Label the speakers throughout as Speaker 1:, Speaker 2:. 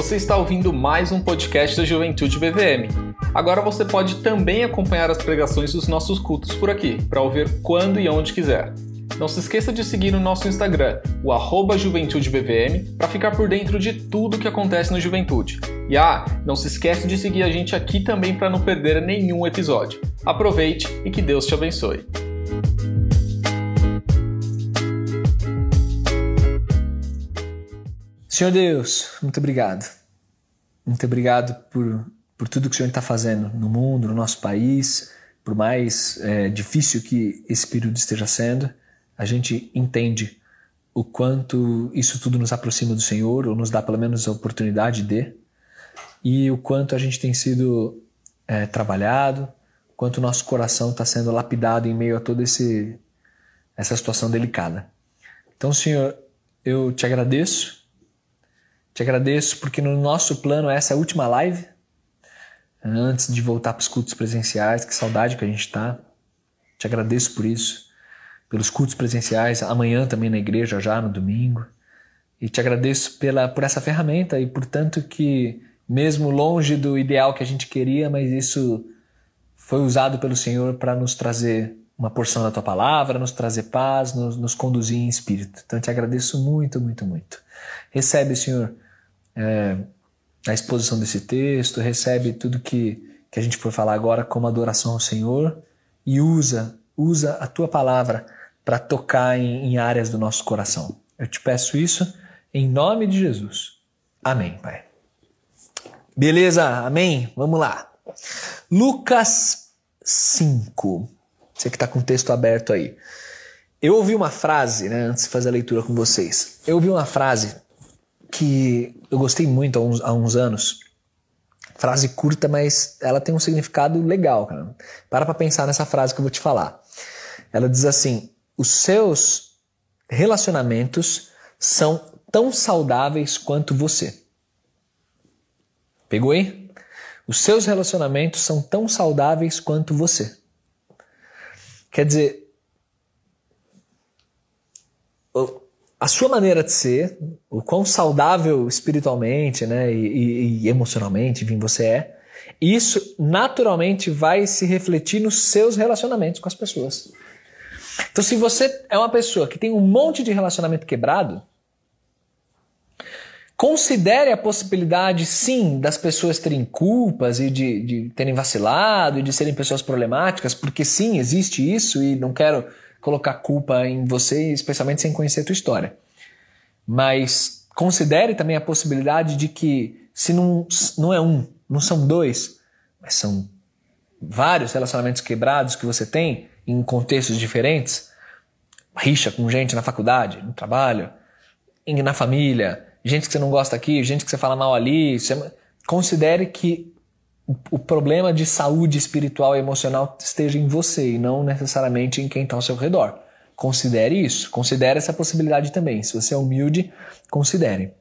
Speaker 1: Você está ouvindo mais um podcast da Juventude BVM. Agora você pode também acompanhar as pregações dos nossos cultos por aqui, para ouvir quando e onde quiser. Não se esqueça de seguir no nosso Instagram, o arroba JuventudeBVM, para ficar por dentro de tudo que acontece na Juventude. E ah, não se esqueça de seguir a gente aqui também para não perder nenhum episódio. Aproveite e que Deus te abençoe.
Speaker 2: Senhor Deus, muito obrigado. Muito obrigado por, por tudo que o Senhor está fazendo no mundo, no nosso país, por mais é, difícil que esse período esteja sendo, a gente entende o quanto isso tudo nos aproxima do Senhor, ou nos dá pelo menos a oportunidade de, e o quanto a gente tem sido é, trabalhado, quanto o nosso coração está sendo lapidado em meio a toda essa situação delicada. Então, Senhor, eu te agradeço te agradeço porque no nosso plano essa é a última live, antes de voltar para os cultos presenciais, que saudade que a gente está. Te agradeço por isso, pelos cultos presenciais, amanhã também na igreja, já no domingo. E te agradeço pela, por essa ferramenta e por tanto que, mesmo longe do ideal que a gente queria, mas isso foi usado pelo Senhor para nos trazer uma porção da tua palavra, nos trazer paz, nos, nos conduzir em espírito. Então te agradeço muito, muito, muito. Recebe, Senhor, é, a exposição desse texto, recebe tudo que, que a gente for falar agora como adoração ao Senhor e usa, usa a tua palavra para tocar em, em áreas do nosso coração. Eu te peço isso em nome de Jesus. Amém, Pai. Beleza, amém? Vamos lá. Lucas 5. Você que está com o texto aberto aí. Eu ouvi uma frase, né, antes de fazer a leitura com vocês. Eu ouvi uma frase que eu gostei muito há uns, há uns anos. Frase curta, mas ela tem um significado legal, cara. Para pra pensar nessa frase que eu vou te falar. Ela diz assim: os seus relacionamentos são tão saudáveis quanto você. Pegou aí? Os seus relacionamentos são tão saudáveis quanto você. Quer dizer, a sua maneira de ser, o quão saudável espiritualmente né, e, e, e emocionalmente enfim, você é, isso naturalmente vai se refletir nos seus relacionamentos com as pessoas. Então, se você é uma pessoa que tem um monte de relacionamento quebrado, considere a possibilidade, sim, das pessoas terem culpas e de, de terem vacilado e de serem pessoas problemáticas, porque sim, existe isso e não quero colocar culpa em você, especialmente sem conhecer a tua história. Mas considere também a possibilidade de que se não, não é um, não são dois, mas são vários relacionamentos quebrados que você tem em contextos diferentes, rixa com gente na faculdade, no trabalho, na família, gente que você não gosta aqui, gente que você fala mal ali, você... considere que o problema de saúde espiritual e emocional esteja em você e não necessariamente em quem está ao seu redor. Considere isso, considere essa possibilidade também. Se você é humilde, considere.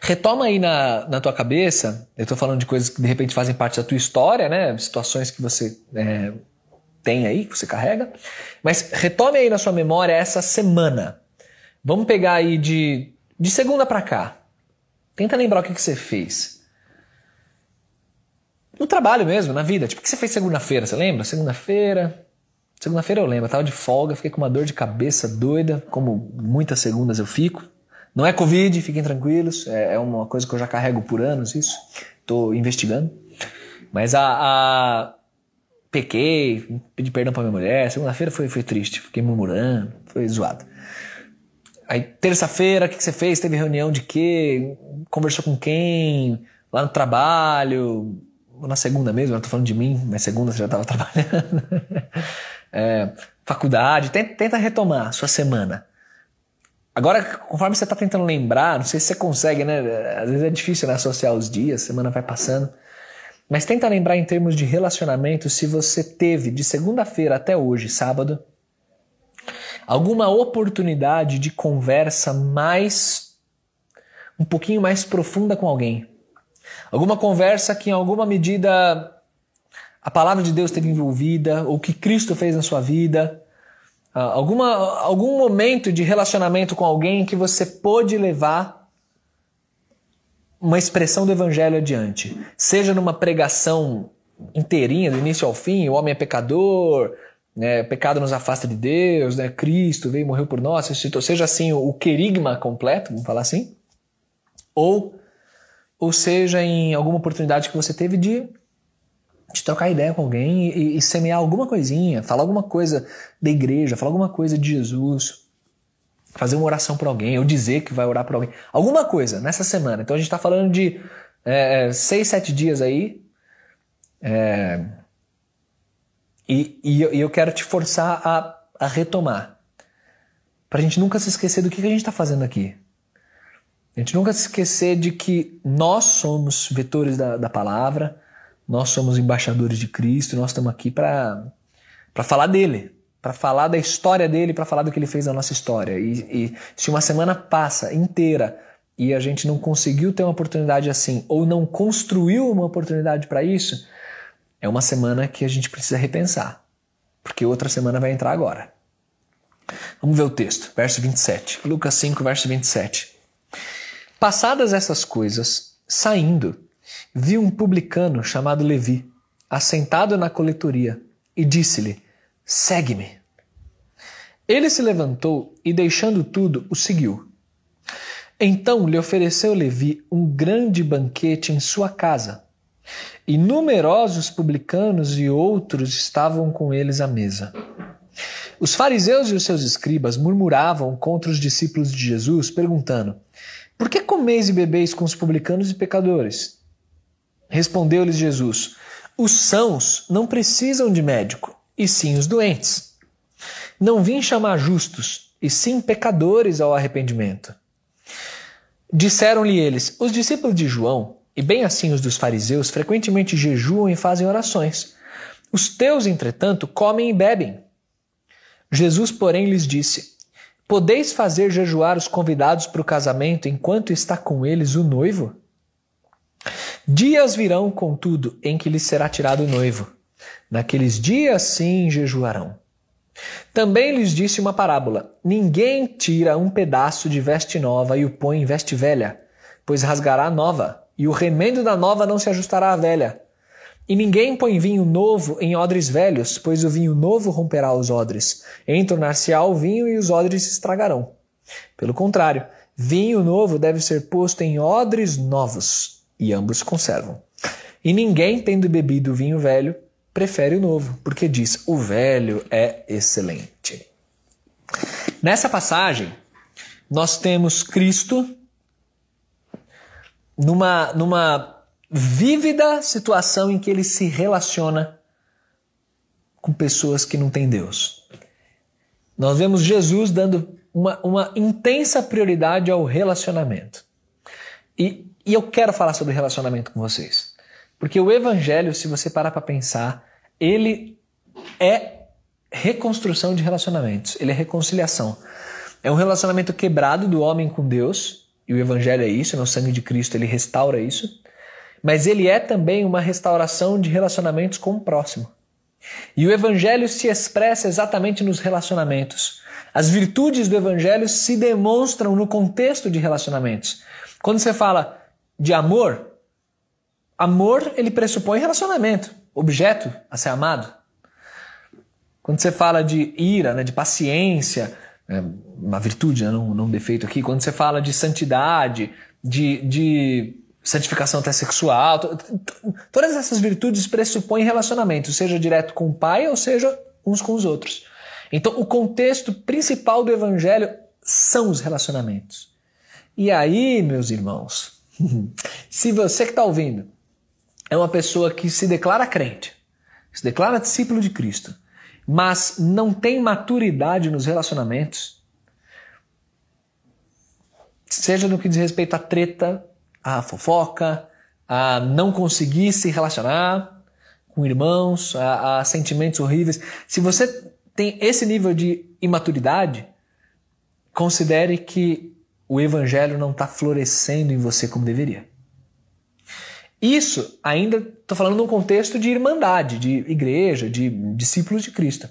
Speaker 2: Retoma aí na, na tua cabeça, eu estou falando de coisas que de repente fazem parte da tua história, né? Situações que você é, tem aí, que você carrega. Mas retome aí na sua memória essa semana. Vamos pegar aí de, de segunda para cá. Tenta lembrar o que, que você fez. No trabalho mesmo, na vida. Tipo, o que você fez segunda-feira? Você lembra? Segunda-feira. Segunda-feira eu lembro, eu tava de folga, fiquei com uma dor de cabeça doida, como muitas segundas eu fico. Não é Covid, fiquem tranquilos, é, é uma coisa que eu já carrego por anos, isso. Tô investigando. Mas a. a... Pequei, pedi perdão pra minha mulher. Segunda-feira foi, foi triste, fiquei murmurando, foi zoado. Aí, terça-feira, o que, que você fez? Teve reunião de quê? Conversou com quem? Lá no trabalho? Na segunda mesmo, eu tô falando de mim, mas segunda você já estava trabalhando. é, faculdade, tenta, tenta retomar sua semana. Agora, conforme você está tentando lembrar, não sei se você consegue, né? Às vezes é difícil né, associar os dias, semana vai passando. Mas tenta lembrar em termos de relacionamento se você teve de segunda-feira até hoje, sábado, alguma oportunidade de conversa mais. um pouquinho mais profunda com alguém. Alguma conversa que em alguma medida a palavra de Deus teve envolvida, ou que Cristo fez na sua vida, ah, alguma, algum momento de relacionamento com alguém que você pôde levar uma expressão do evangelho adiante, seja numa pregação inteirinha, do início ao fim, o homem é pecador, né, pecado nos afasta de Deus, né, Cristo veio e morreu por nós, seja assim o querigma completo, vamos falar assim, ou, ou seja em alguma oportunidade que você teve de, de trocar ideia com alguém e, e semear alguma coisinha, falar alguma coisa da igreja, falar alguma coisa de Jesus, fazer uma oração por alguém, ou dizer que vai orar por alguém. Alguma coisa nessa semana. Então a gente está falando de é, seis, sete dias aí. É, e, eu, e, eu quero te forçar a, a retomar. Para a gente nunca se esquecer do que, que a gente está fazendo aqui. A gente nunca se esquecer de que nós somos vetores da, da palavra, nós somos embaixadores de Cristo, nós estamos aqui para falar dele, para falar da história dele, para falar do que ele fez na nossa história. E, e, se uma semana passa inteira e a gente não conseguiu ter uma oportunidade assim, ou não construiu uma oportunidade para isso, é uma semana que a gente precisa repensar, porque outra semana vai entrar agora. Vamos ver o texto, verso 27. Lucas 5, verso 27. Passadas essas coisas, saindo, viu um publicano chamado Levi, assentado na coletoria, e disse-lhe: Segue-me. Ele se levantou e, deixando tudo, o seguiu. Então lhe ofereceu Levi um grande banquete em sua casa, e numerosos publicanos e outros estavam com eles à mesa. Os fariseus e os seus escribas murmuravam contra os discípulos de Jesus, perguntando: Por que comeis e bebeis com os publicanos e pecadores? Respondeu-lhes Jesus: Os sãos não precisam de médico e sim os doentes. Não vim chamar justos, e sim pecadores ao arrependimento. Disseram-lhe eles: Os discípulos de João, e bem assim os dos fariseus, frequentemente jejuam e fazem orações. Os teus, entretanto, comem e bebem. Jesus, porém, lhes disse: Podeis fazer jejuar os convidados para o casamento enquanto está com eles o noivo? Dias virão, contudo, em que lhes será tirado o noivo Naqueles dias sim jejuarão. Também lhes disse uma parábola: Ninguém tira um pedaço de veste nova e o põe em veste velha, pois rasgará a nova, e o remendo da nova não se ajustará à velha. E ninguém põe vinho novo em odres velhos, pois o vinho novo romperá os odres, entornar-se-á o vinho e os odres se estragarão. Pelo contrário, vinho novo deve ser posto em odres novos, e ambos conservam. E ninguém, tendo bebido vinho velho, prefere o novo, porque diz: o velho é excelente. Nessa passagem, nós temos Cristo numa, numa vívida situação em que ele se relaciona com pessoas que não têm Deus. Nós vemos Jesus dando uma, uma intensa prioridade ao relacionamento. E, e eu quero falar sobre relacionamento com vocês. Porque o evangelho, se você parar para pensar, ele é reconstrução de relacionamentos, ele é reconciliação. É um relacionamento quebrado do homem com Deus, e o evangelho é isso, no sangue de Cristo ele restaura isso. Mas ele é também uma restauração de relacionamentos com o próximo. E o evangelho se expressa exatamente nos relacionamentos. As virtudes do evangelho se demonstram no contexto de relacionamentos. Quando você fala de amor, amor ele pressupõe relacionamento objeto a ser amado. Quando você fala de ira, né, de paciência, é uma virtude, né, não, não um defeito aqui. Quando você fala de santidade, de, de santificação até sexual, todas essas virtudes pressupõem relacionamento, seja direto com o pai ou seja uns com os outros. Então, o contexto principal do evangelho são os relacionamentos. E aí, meus irmãos, se você que está ouvindo é uma pessoa que se declara crente, se declara discípulo de Cristo, mas não tem maturidade nos relacionamentos, seja no que diz respeito à treta, à fofoca, a não conseguir se relacionar com irmãos, a, a sentimentos horríveis. Se você tem esse nível de imaturidade, considere que o evangelho não está florescendo em você como deveria. Isso ainda estou falando num contexto de irmandade, de igreja, de discípulos de Cristo.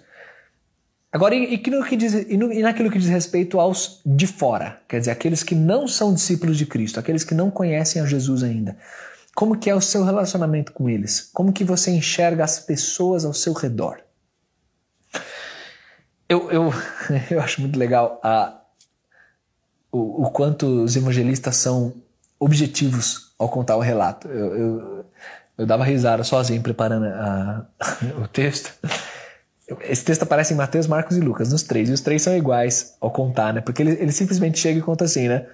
Speaker 2: Agora, e, e, no que diz, e, no, e naquilo que diz respeito aos de fora, quer dizer, aqueles que não são discípulos de Cristo, aqueles que não conhecem a Jesus ainda, como que é o seu relacionamento com eles? Como que você enxerga as pessoas ao seu redor? Eu, eu, eu acho muito legal a, o, o quanto os evangelistas são objetivos ao contar o relato. Eu, eu, eu dava risada sozinho preparando a, o texto. Esse texto aparece em Mateus, Marcos e Lucas, nos três, e os três são iguais ao contar, né? Porque ele, ele simplesmente chega e conta assim, né?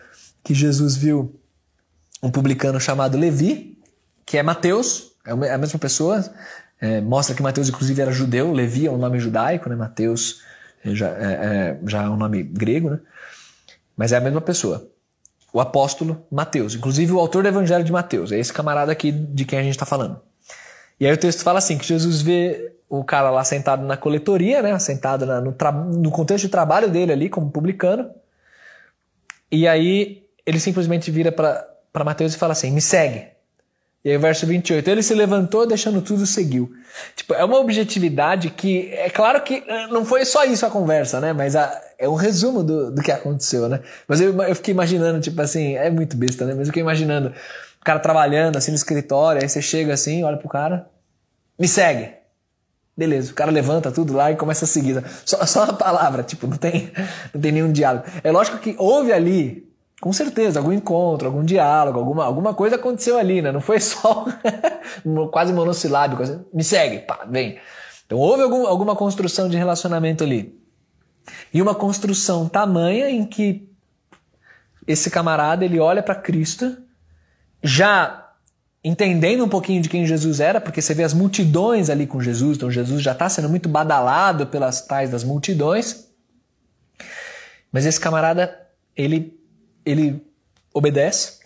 Speaker 2: Que Jesus viu um publicano chamado Levi, que é Mateus, é a mesma pessoa, é, mostra que Mateus, inclusive, era judeu, Levi é um nome judaico, né? Mateus é, já é, é, já é um nome grego, né? Mas é a mesma pessoa. O apóstolo Mateus, inclusive o autor do Evangelho de Mateus, é esse camarada aqui de quem a gente está falando. E aí o texto fala assim: que Jesus vê o cara lá sentado na coletoria, né? Sentado na, no, no contexto de trabalho dele ali, como publicano. E aí ele simplesmente vira para Mateus e fala assim: me segue. E aí, verso 28, ele se levantou, deixando tudo, seguiu. Tipo, é uma objetividade que, é claro que eh, não foi só isso a conversa, né? Mas a, é um resumo do, do que aconteceu, né? Mas eu, eu fiquei imaginando, tipo assim, é muito besta, né? Mas eu fiquei imaginando o cara trabalhando assim no escritório, aí você chega assim, olha pro cara, me segue. Beleza, o cara levanta tudo lá e começa a seguir. Só, só uma palavra, tipo, não tem, não tem nenhum diálogo. É lógico que houve ali, com certeza, algum encontro, algum diálogo, alguma, alguma coisa aconteceu ali, né? Não foi só quase monossilábico, assim, me segue, pá, vem. Então houve algum, alguma construção de relacionamento ali. E uma construção tamanha em que esse camarada ele olha para Cristo, já entendendo um pouquinho de quem Jesus era, porque você vê as multidões ali com Jesus, então Jesus já está sendo muito badalado pelas tais das multidões. Mas esse camarada, ele, ele obedece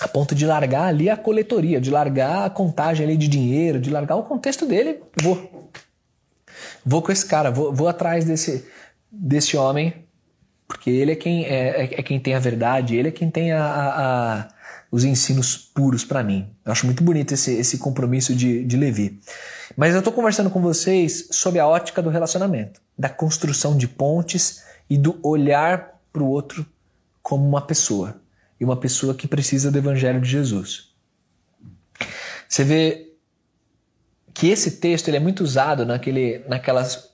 Speaker 2: a ponto de largar ali a coletoria, de largar a contagem ali de dinheiro, de largar o contexto dele. Vou. Vou com esse cara, vou, vou atrás desse, desse homem, porque ele é quem, é, é, é quem tem a verdade, ele é quem tem a, a, a os ensinos puros para mim. Eu acho muito bonito esse, esse compromisso de, de Levi. Mas eu estou conversando com vocês sobre a ótica do relacionamento, da construção de pontes e do olhar para o outro como uma pessoa e uma pessoa que precisa do Evangelho de Jesus. Você vê que esse texto ele é muito usado naquele, naquelas,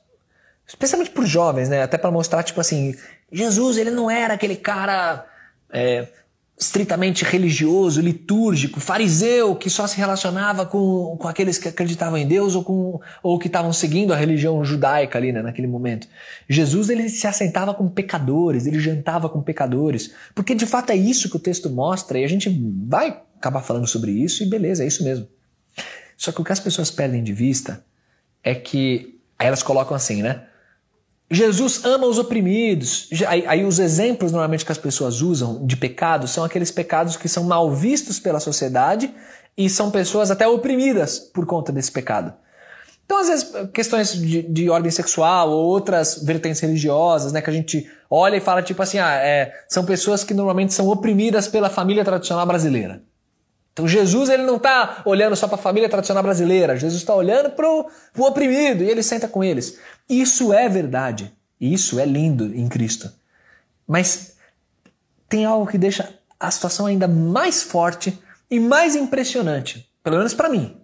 Speaker 2: especialmente por jovens, né? Até para mostrar tipo assim, Jesus ele não era aquele cara é, estritamente religioso, litúrgico, fariseu, que só se relacionava com, com aqueles que acreditavam em Deus ou, com, ou que estavam seguindo a religião judaica ali né, naquele momento. Jesus ele se assentava com pecadores, ele jantava com pecadores, porque de fato é isso que o texto mostra e a gente vai acabar falando sobre isso e beleza, é isso mesmo. Só que o que as pessoas perdem de vista é que aí elas colocam assim, né? Jesus ama os oprimidos. Aí, aí, os exemplos normalmente que as pessoas usam de pecados são aqueles pecados que são mal vistos pela sociedade e são pessoas até oprimidas por conta desse pecado. Então, às vezes, questões de, de ordem sexual ou outras vertentes religiosas, né, que a gente olha e fala tipo assim, ah, é, são pessoas que normalmente são oprimidas pela família tradicional brasileira. Então Jesus ele não está olhando só para a família tradicional brasileira, Jesus está olhando para o oprimido e ele senta com eles. Isso é verdade, isso é lindo em Cristo. Mas tem algo que deixa a situação ainda mais forte e mais impressionante, pelo menos para mim.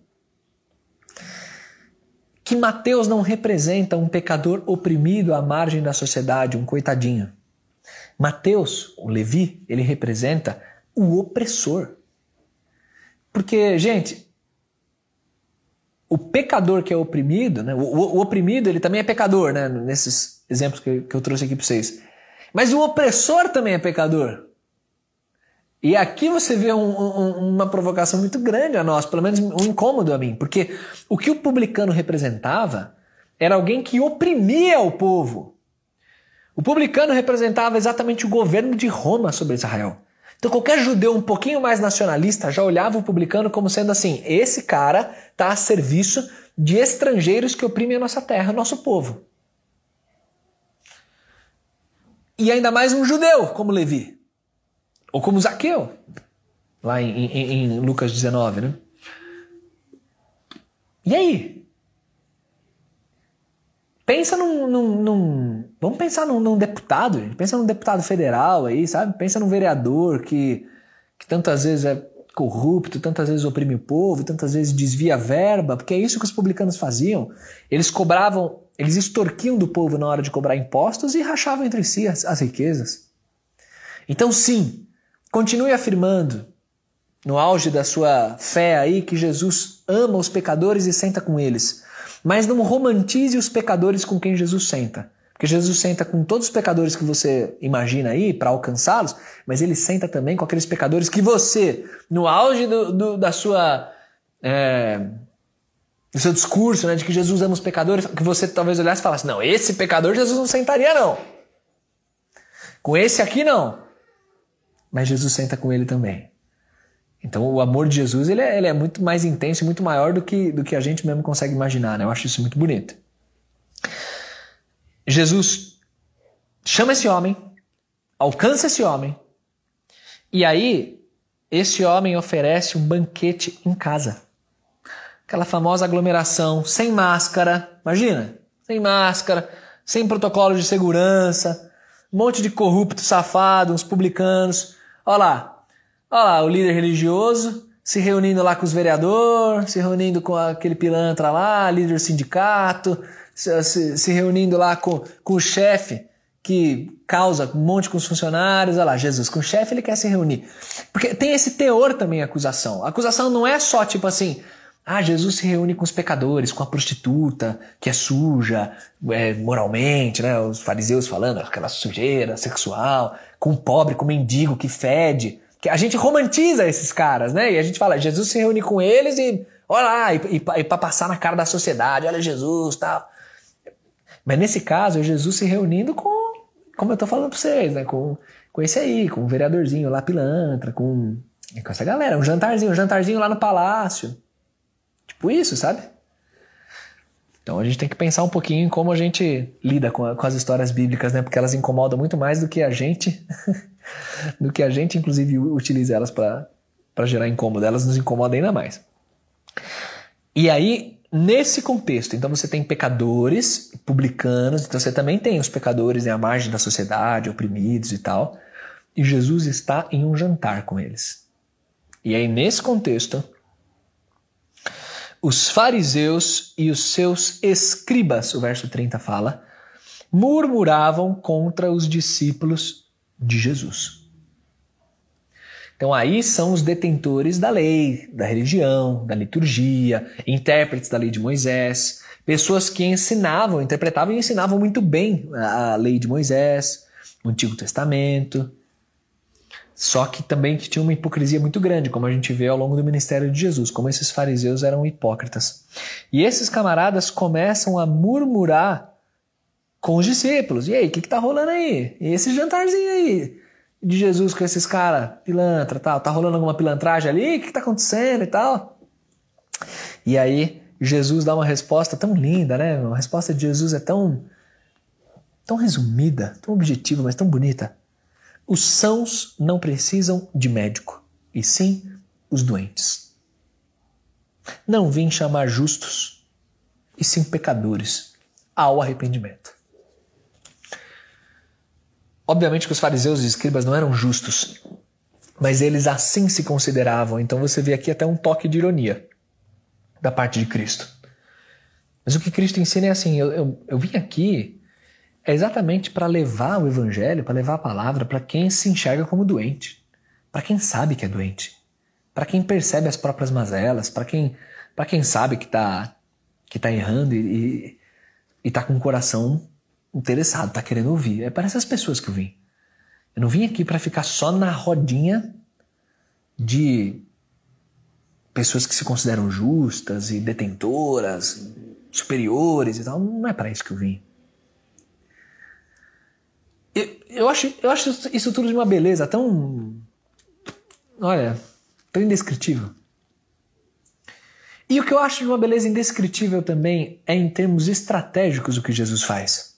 Speaker 2: Que Mateus não representa um pecador oprimido à margem da sociedade, um coitadinho. Mateus, o Levi, ele representa o opressor. Porque, gente, o pecador que é oprimido, né? O, o, oprimido ele também é pecador, né? Nesses exemplos que, que eu trouxe aqui para vocês. Mas o opressor também é pecador. E aqui você vê um, um, uma provocação muito grande a nós, pelo menos um incômodo a mim, porque o que o publicano representava era alguém que oprimia o povo. O publicano representava exatamente o governo de Roma sobre Israel. Então qualquer judeu um pouquinho mais nacionalista já olhava o publicano como sendo assim: esse cara está a serviço de estrangeiros que oprimem a nossa terra, nosso povo. E ainda mais um judeu como Levi, ou como Zaqueu, lá em, em, em Lucas 19, né? E aí? Pensa num, num, num, Vamos pensar num, num, deputado, gente. Pensa num deputado federal aí, sabe? Pensa num vereador que, que tantas vezes é corrupto, tantas vezes oprime o povo, tantas vezes desvia verba, porque é isso que os publicanos faziam. Eles cobravam, eles extorquiam do povo na hora de cobrar impostos e rachavam entre si as, as riquezas. Então, sim, continue afirmando no auge da sua fé aí que Jesus ama os pecadores e senta com eles. Mas não romantize os pecadores com quem Jesus senta. Porque Jesus senta com todos os pecadores que você imagina aí para alcançá-los, mas ele senta também com aqueles pecadores que você, no auge do, do, da sua. É, do seu discurso, né, de que Jesus ama os pecadores, que você talvez olhasse e falasse: não, esse pecador Jesus não sentaria, não. Com esse aqui, não. Mas Jesus senta com ele também. Então o amor de Jesus ele é, ele é muito mais intenso, muito maior do que, do que a gente mesmo consegue imaginar. Né? Eu acho isso muito bonito. Jesus chama esse homem, alcança esse homem, e aí esse homem oferece um banquete em casa. Aquela famosa aglomeração, sem máscara, imagina, sem máscara, sem protocolo de segurança, um monte de corrupto safado, uns publicanos. Olha lá, Olha lá, o líder religioso se reunindo lá com os vereadores, se reunindo com aquele pilantra lá, líder do sindicato, se, se, se reunindo lá com, com o chefe que causa um monte com os funcionários. Olha lá, Jesus, com o chefe ele quer se reunir. Porque tem esse teor também a acusação. A acusação não é só tipo assim, ah, Jesus se reúne com os pecadores, com a prostituta que é suja é, moralmente, né? Os fariseus falando aquela sujeira sexual, com o pobre, com o mendigo que fede que a gente romantiza esses caras, né? E a gente fala, Jesus se reúne com eles e olha lá, e, e, e para passar na cara da sociedade, olha Jesus tal. Mas nesse caso, é Jesus se reunindo com, como eu tô falando pra vocês, né? Com, com esse aí, com o vereadorzinho lá, pilantra, com, com essa galera, um jantarzinho, um jantarzinho lá no palácio. Tipo isso, sabe? Então a gente tem que pensar um pouquinho em como a gente lida com, a, com as histórias bíblicas, né? Porque elas incomodam muito mais do que a gente do que a gente, inclusive, utiliza elas para gerar incômodo. Elas nos incomodam ainda mais. E aí, nesse contexto, então você tem pecadores, publicanos, então você também tem os pecadores à margem da sociedade, oprimidos e tal. E Jesus está em um jantar com eles. E aí, nesse contexto, os fariseus e os seus escribas, o verso 30 fala, murmuravam contra os discípulos de Jesus. Então aí são os detentores da lei, da religião, da liturgia, intérpretes da lei de Moisés, pessoas que ensinavam, interpretavam e ensinavam muito bem a lei de Moisés, o Antigo Testamento. Só que também que tinha uma hipocrisia muito grande, como a gente vê ao longo do ministério de Jesus, como esses fariseus eram hipócritas. E esses camaradas começam a murmurar com os discípulos. E aí, o que, que tá rolando aí? E esse jantarzinho aí de Jesus com esses caras, pilantra tal, tá rolando alguma pilantragem ali? O que, que tá acontecendo e tal? E aí, Jesus dá uma resposta tão linda, né? A resposta de Jesus é tão, tão resumida, tão objetiva, mas tão bonita. Os sãos não precisam de médico, e sim os doentes. Não vim chamar justos, e sim pecadores ao arrependimento. Obviamente que os fariseus e escribas não eram justos, mas eles assim se consideravam. Então você vê aqui até um toque de ironia da parte de Cristo. Mas o que Cristo ensina é assim: eu, eu, eu vim aqui é exatamente para levar o evangelho, para levar a palavra para quem se enxerga como doente, para quem sabe que é doente, para quem percebe as próprias mazelas, para quem, quem sabe que está que tá errando e está com o coração interessado, tá querendo ouvir. É para essas pessoas que eu vim. Eu não vim aqui para ficar só na rodinha de pessoas que se consideram justas e detentoras, superiores e tal. Não é para isso que eu vim. Eu, eu, acho, eu acho isso tudo de uma beleza tão. Olha, tão indescritível. E o que eu acho de uma beleza indescritível também é em termos estratégicos o que Jesus faz.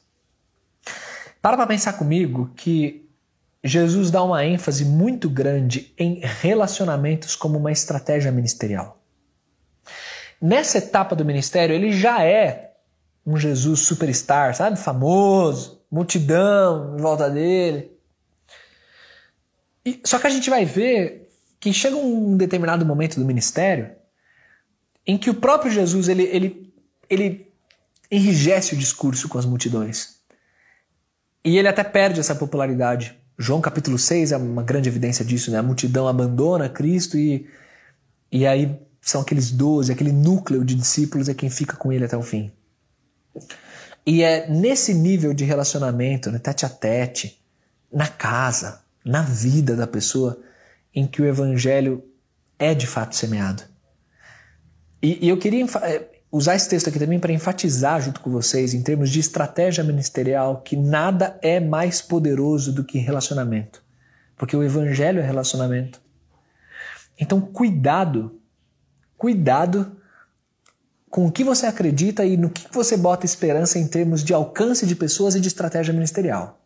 Speaker 2: Para para pensar comigo que Jesus dá uma ênfase muito grande em relacionamentos como uma estratégia ministerial. Nessa etapa do ministério, ele já é um Jesus superstar, sabe? Famoso, multidão em volta dele. E, só que a gente vai ver que chega um determinado momento do ministério em que o próprio Jesus ele, ele, ele enrijece o discurso com as multidões. E ele até perde essa popularidade. João capítulo 6 é uma grande evidência disso, né? A multidão abandona Cristo e, e aí são aqueles doze, aquele núcleo de discípulos é quem fica com ele até o fim. E é nesse nível de relacionamento, né, tete a tete, na casa, na vida da pessoa, em que o evangelho é de fato semeado. E, e eu queria é, usar esse texto aqui também para enfatizar junto com vocês, em termos de estratégia ministerial, que nada é mais poderoso do que relacionamento. Porque o evangelho é relacionamento. Então, cuidado, cuidado com o que você acredita e no que você bota esperança em termos de alcance de pessoas e de estratégia ministerial.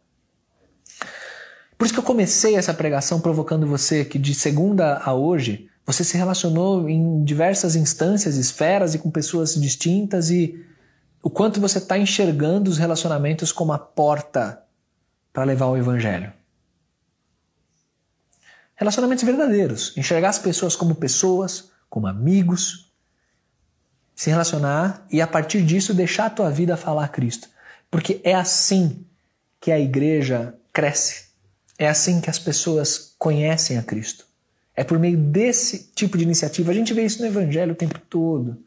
Speaker 2: Por isso que eu comecei essa pregação provocando você que de segunda a hoje você se relacionou em diversas instâncias, esferas e com pessoas distintas e o quanto você está enxergando os relacionamentos como a porta para levar o evangelho. Relacionamentos verdadeiros, enxergar as pessoas como pessoas, como amigos, se relacionar e a partir disso deixar a tua vida falar a Cristo. Porque é assim que a igreja cresce. É assim que as pessoas conhecem a Cristo. É por meio desse tipo de iniciativa. A gente vê isso no Evangelho o tempo todo.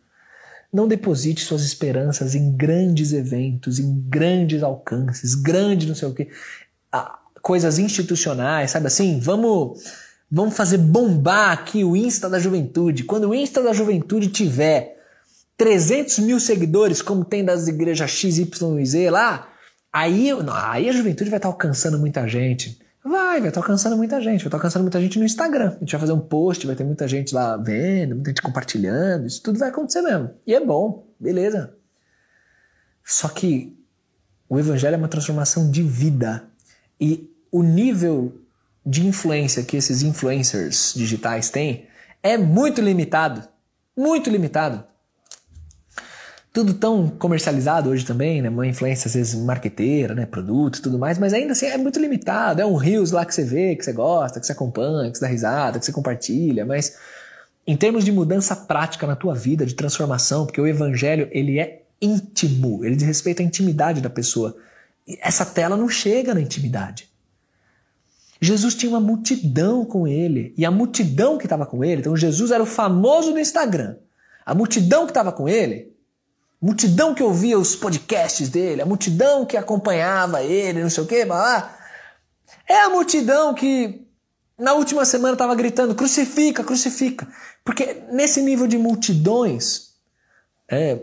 Speaker 2: Não deposite suas esperanças em grandes eventos, em grandes alcances, grandes não sei o quê, coisas institucionais, sabe assim? Vamos, vamos fazer bombar aqui o Insta da Juventude. Quando o Insta da Juventude tiver 300 mil seguidores, como tem das igrejas X, Y e Z lá, aí, aí a juventude vai estar alcançando muita gente. Vai, vai estar alcançando muita gente. Vai estar alcançando muita gente no Instagram. A gente vai fazer um post, vai ter muita gente lá vendo, muita gente compartilhando. Isso tudo vai acontecer mesmo. E é bom, beleza. Só que o evangelho é uma transformação de vida. E o nível de influência que esses influencers digitais têm é muito limitado. Muito limitado tudo tão comercializado hoje também, né? Uma influência às vezes marqueteira, né? Produtos, tudo mais, mas ainda assim é muito limitado. É um rios lá que você vê, que você gosta, que você acompanha, que você dá risada, que você compartilha, mas em termos de mudança prática na tua vida, de transformação, porque o evangelho ele é íntimo, ele diz respeito à intimidade da pessoa. E essa tela não chega na intimidade. Jesus tinha uma multidão com ele, e a multidão que estava com ele, então Jesus era o famoso do Instagram. A multidão que estava com ele multidão que ouvia os podcasts dele, a multidão que acompanhava ele, não sei o quê, blá, é a multidão que na última semana estava gritando: crucifica, crucifica. Porque nesse nível de multidões, é,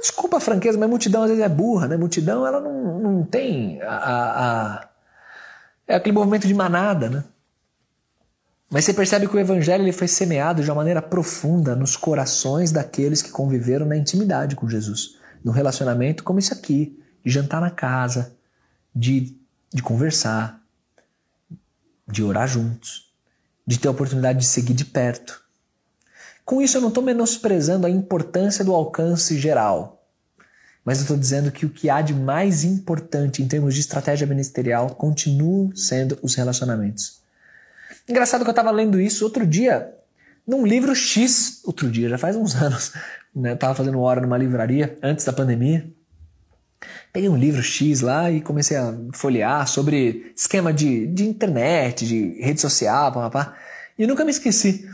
Speaker 2: desculpa a franqueza, mas multidão às vezes é burra, né? Multidão ela não, não tem a, a, a é aquele movimento de manada, né? Mas você percebe que o evangelho ele foi semeado de uma maneira profunda nos corações daqueles que conviveram na intimidade com Jesus, no relacionamento como esse aqui, de jantar na casa, de, de conversar, de orar juntos, de ter a oportunidade de seguir de perto. Com isso eu não estou menosprezando a importância do alcance geral, mas eu estou dizendo que o que há de mais importante em termos de estratégia ministerial continua sendo os relacionamentos. Engraçado que eu estava lendo isso outro dia, num livro X, outro dia, já faz uns anos. Né? Eu tava fazendo hora numa livraria, antes da pandemia. Peguei um livro X lá e comecei a folhear sobre esquema de, de internet, de rede social, papá. E eu nunca me esqueci.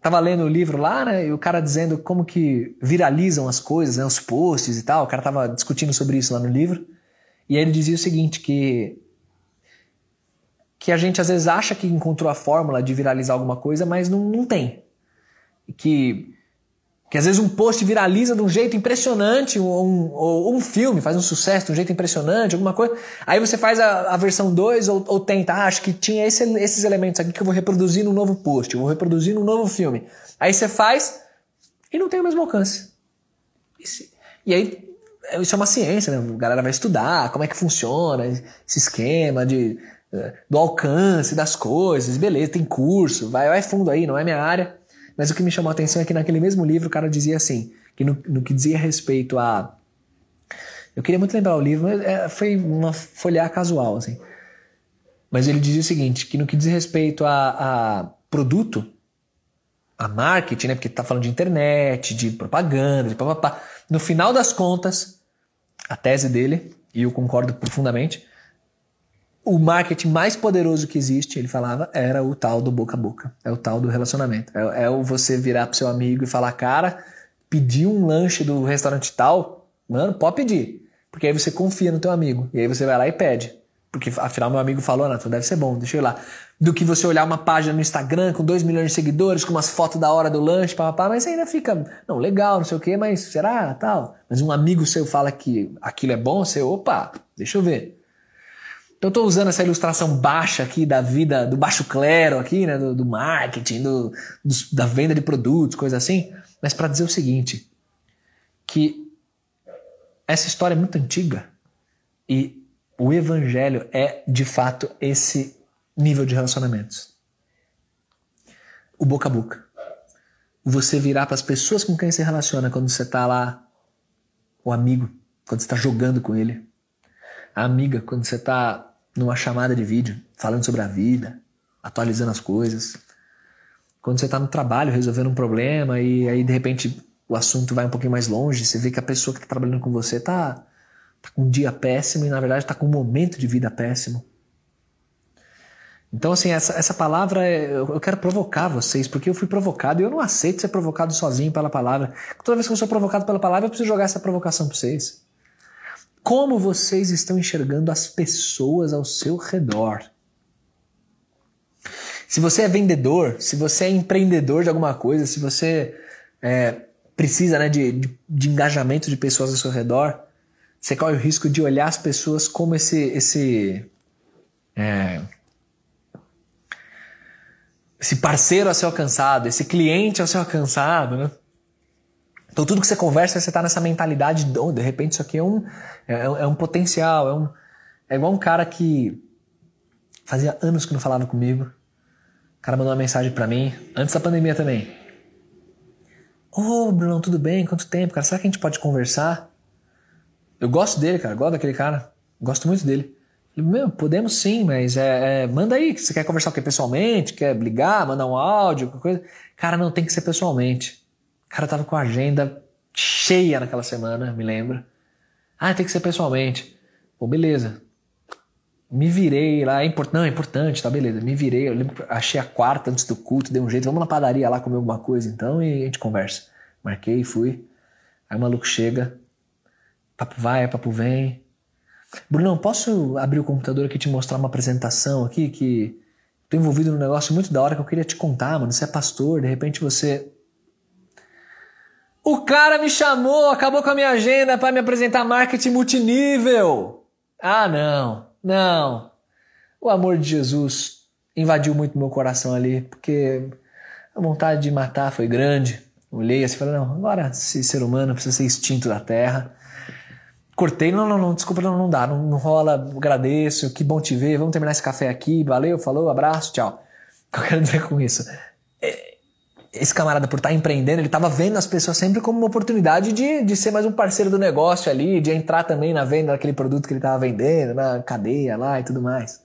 Speaker 2: Tava lendo o livro lá, né? E o cara dizendo como que viralizam as coisas, né? Os posts e tal. O cara tava discutindo sobre isso lá no livro. E aí ele dizia o seguinte, que que a gente às vezes acha que encontrou a fórmula de viralizar alguma coisa, mas não, não tem. Que, que às vezes um post viraliza de um jeito impressionante, ou um, ou um filme faz um sucesso de um jeito impressionante, alguma coisa. Aí você faz a, a versão 2 ou, ou tenta, ah, acho que tinha esse, esses elementos aqui que eu vou reproduzir num novo post, eu vou reproduzir num novo filme. Aí você faz e não tem o mesmo alcance. E aí isso é uma ciência, né? A galera vai estudar como é que funciona esse esquema de do alcance das coisas, beleza, tem curso, vai, vai fundo aí, não é minha área. Mas o que me chamou a atenção é que naquele mesmo livro o cara dizia assim, que no, no que dizia respeito a Eu queria muito lembrar o livro, mas é, foi uma folhear casual, assim. Mas ele dizia o seguinte, que no que diz respeito a, a produto, a marketing, né? Porque tá falando de internet, de propaganda, de papapá. No final das contas, a tese dele, e eu concordo profundamente, o marketing mais poderoso que existe, ele falava, era o tal do boca a boca. É o tal do relacionamento. É, é o você virar pro seu amigo e falar, cara, pedir um lanche do restaurante tal, mano, pode pedir. Porque aí você confia no teu amigo. E aí você vai lá e pede. Porque afinal meu amigo falou, não, então deve ser bom, deixa eu ir lá. Do que você olhar uma página no Instagram com 2 milhões de seguidores, com umas fotos da hora do lanche, papapá, mas ainda fica, não, legal, não sei o quê, mas será, tal. Mas um amigo seu fala que aquilo é bom, você, opa, deixa eu ver. Então tô usando essa ilustração baixa aqui da vida, do baixo clero aqui, né, do, do marketing, do, do, da venda de produtos, coisa assim, mas para dizer o seguinte, que essa história é muito antiga e o evangelho é, de fato, esse nível de relacionamentos. O boca a boca. Você virar para as pessoas com quem se relaciona quando você está lá, o amigo, quando você está jogando com ele, a amiga, quando você está numa chamada de vídeo, falando sobre a vida, atualizando as coisas, quando você está no trabalho resolvendo um problema e aí de repente o assunto vai um pouquinho mais longe, você vê que a pessoa que está trabalhando com você está tá com um dia péssimo e na verdade está com um momento de vida péssimo. Então, assim, essa, essa palavra, é, eu quero provocar vocês, porque eu fui provocado e eu não aceito ser provocado sozinho pela palavra. Toda vez que eu sou provocado pela palavra, eu preciso jogar essa provocação para vocês. Como vocês estão enxergando as pessoas ao seu redor? Se você é vendedor, se você é empreendedor de alguma coisa, se você é, precisa né, de, de, de, engajamento de pessoas ao seu redor, você corre o risco de olhar as pessoas como esse. esse é, esse parceiro a ser alcançado, esse cliente a ser alcançado, né? Então tudo que você conversa, você está nessa mentalidade de, oh, de repente isso aqui é um, é, é, um potencial, é, um, é igual um cara que fazia anos que não falava comigo. O cara mandou uma mensagem para mim, antes da pandemia também. Ô, oh, Bruno, tudo bem? Quanto tempo, cara? Será que a gente pode conversar? Eu gosto dele, cara. Gosto daquele cara. Gosto muito dele. Meu, podemos sim, mas é, é, manda aí. Você quer conversar o quê? Pessoalmente? Quer ligar? Mandar um áudio? Coisa? Cara, não tem que ser pessoalmente. Cara tava com a agenda cheia naquela semana, me lembra. Ah, tem que ser pessoalmente. Pô, beleza. Me virei lá, é importante, não, é importante, tá, beleza. Me virei, eu lembro, achei a quarta antes do culto, dei um jeito, vamos na padaria lá comer alguma coisa então e a gente conversa. Marquei, fui. Aí o maluco chega, papo vai, papo vem. Brunão, posso abrir o computador aqui e te mostrar uma apresentação aqui que tô envolvido num negócio muito da hora que eu queria te contar, mano. Você é pastor, de repente você. O cara me chamou, acabou com a minha agenda para me apresentar marketing multinível. Ah, não. Não. O amor de Jesus invadiu muito meu coração ali, porque a vontade de matar foi grande. Olhei assim e falei, não, agora esse ser humano precisa ser extinto da terra. Cortei, não, não, não, desculpa, não, não dá, não, não rola, agradeço, que bom te ver, vamos terminar esse café aqui, valeu, falou, abraço, tchau. O que eu quero dizer com isso? É, esse camarada, por estar empreendendo, ele estava vendo as pessoas sempre como uma oportunidade de, de ser mais um parceiro do negócio ali, de entrar também na venda daquele produto que ele estava vendendo, na cadeia lá e tudo mais.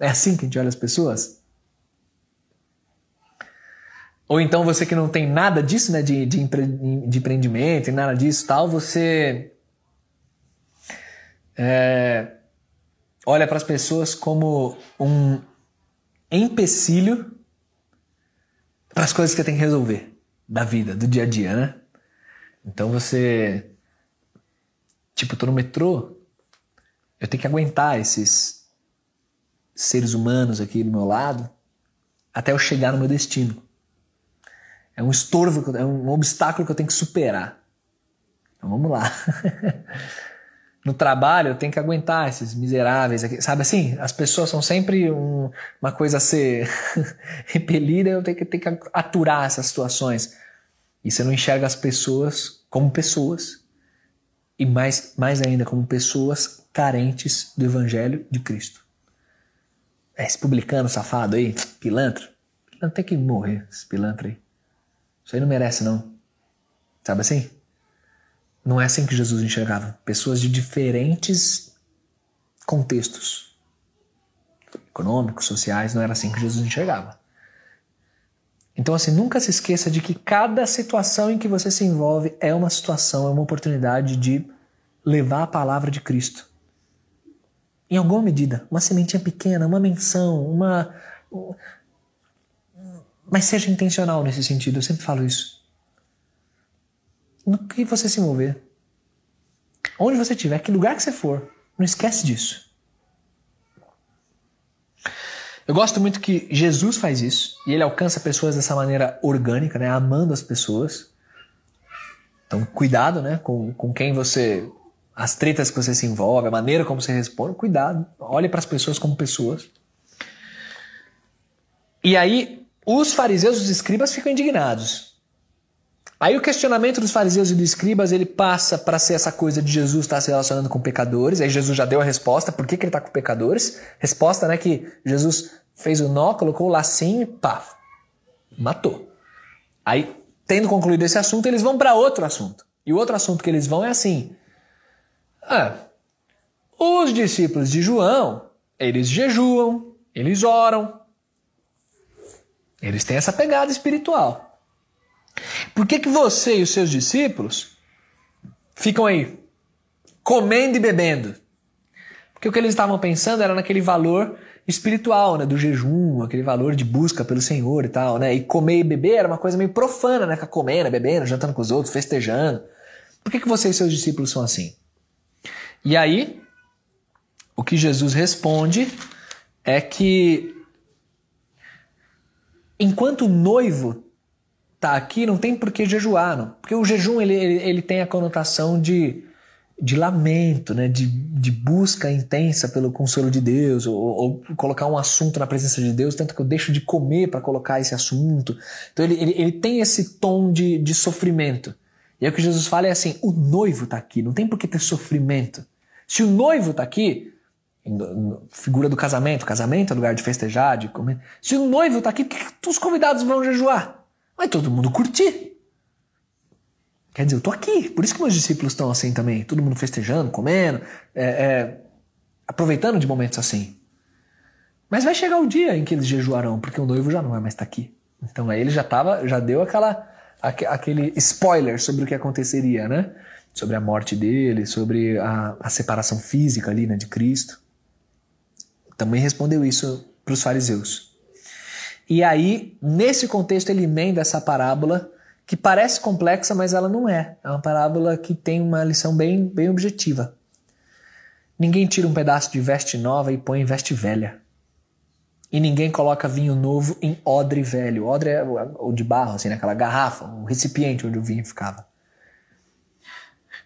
Speaker 2: É assim que a gente olha as pessoas? Ou então você que não tem nada disso, né, de, de, empre, de empreendimento e nada disso tal, você é, olha para as pessoas como um empecilho para as coisas que tem que resolver da vida, do dia a dia, né? Então você. Tipo, eu tô no metrô, eu tenho que aguentar esses seres humanos aqui do meu lado até eu chegar no meu destino. É um estorvo, é um obstáculo que eu tenho que superar. Então vamos lá. no trabalho eu tenho que aguentar esses miseráveis aqui, sabe assim? As pessoas são sempre um, uma coisa a ser repelida, eu tenho que, tenho que aturar essas situações. E você não enxerga as pessoas como pessoas, e mais, mais ainda como pessoas carentes do Evangelho de Cristo. É, esse publicano safado aí, pilantra, pilantra tem que morrer, esse pilantra aí. Isso aí não merece, não. Sabe assim? Não é assim que Jesus enxergava. Pessoas de diferentes contextos econômicos, sociais, não era assim que Jesus enxergava. Então, assim, nunca se esqueça de que cada situação em que você se envolve é uma situação, é uma oportunidade de levar a palavra de Cristo. Em alguma medida, uma sementinha pequena, uma menção, uma. Mas seja intencional nesse sentido, eu sempre falo isso. No que você se mover, onde você estiver, que lugar que você for, não esquece disso. Eu gosto muito que Jesus faz isso e ele alcança pessoas dessa maneira orgânica, né, amando as pessoas. Então, cuidado, né, com, com quem você as tretas que você se envolve, a maneira como você responde, cuidado. Olhe para as pessoas como pessoas. E aí, os fariseus os escribas ficam indignados. Aí o questionamento dos fariseus e dos escribas ele passa para ser essa coisa de Jesus estar se relacionando com pecadores. Aí Jesus já deu a resposta, por que, que ele está com pecadores? Resposta, né, que Jesus fez o nó, colocou o lacinho e pá, matou. Aí, tendo concluído esse assunto, eles vão para outro assunto. E o outro assunto que eles vão é assim: ah, os discípulos de João, eles jejuam, eles oram, eles têm essa pegada espiritual. Por que, que você e os seus discípulos ficam aí comendo e bebendo? Porque o que eles estavam pensando era naquele valor espiritual, né, do jejum, aquele valor de busca pelo Senhor e tal, né? E comer e beber era uma coisa meio profana, né? Ficar comendo, bebendo, jantando com os outros, festejando. Por que, que você e seus discípulos são assim? E aí, o que Jesus responde é que enquanto o noivo está aqui, não tem por que jejuar, não. porque o jejum ele, ele, ele, tem a conotação de, de lamento, né? de, de busca intensa pelo consolo de Deus, ou, ou, colocar um assunto na presença de Deus, tanto que eu deixo de comer para colocar esse assunto. Então ele, ele, ele tem esse tom de, de sofrimento. E aí o que Jesus fala é assim: o noivo está aqui, não tem por que ter sofrimento. Se o noivo está aqui, figura do casamento, casamento é lugar de festejar, de comer. Se o noivo está aqui, por que os convidados vão jejuar? Vai todo mundo curtir. Quer dizer, eu estou aqui, por isso que meus discípulos estão assim também, todo mundo festejando, comendo, é, é, aproveitando de momentos assim. Mas vai chegar o dia em que eles jejuarão, porque o noivo já não vai mais estar tá aqui. Então aí ele já tava, já deu aquela, aquele spoiler sobre o que aconteceria, né? sobre a morte dele, sobre a, a separação física ali né, de Cristo. Também respondeu isso para os fariseus. E aí, nesse contexto, ele emenda essa parábola que parece complexa, mas ela não é. É uma parábola que tem uma lição bem, bem objetiva. Ninguém tira um pedaço de veste nova e põe em veste velha. E ninguém coloca vinho novo em odre velho. Odre é o de barro, assim, naquela garrafa, o recipiente onde o vinho ficava.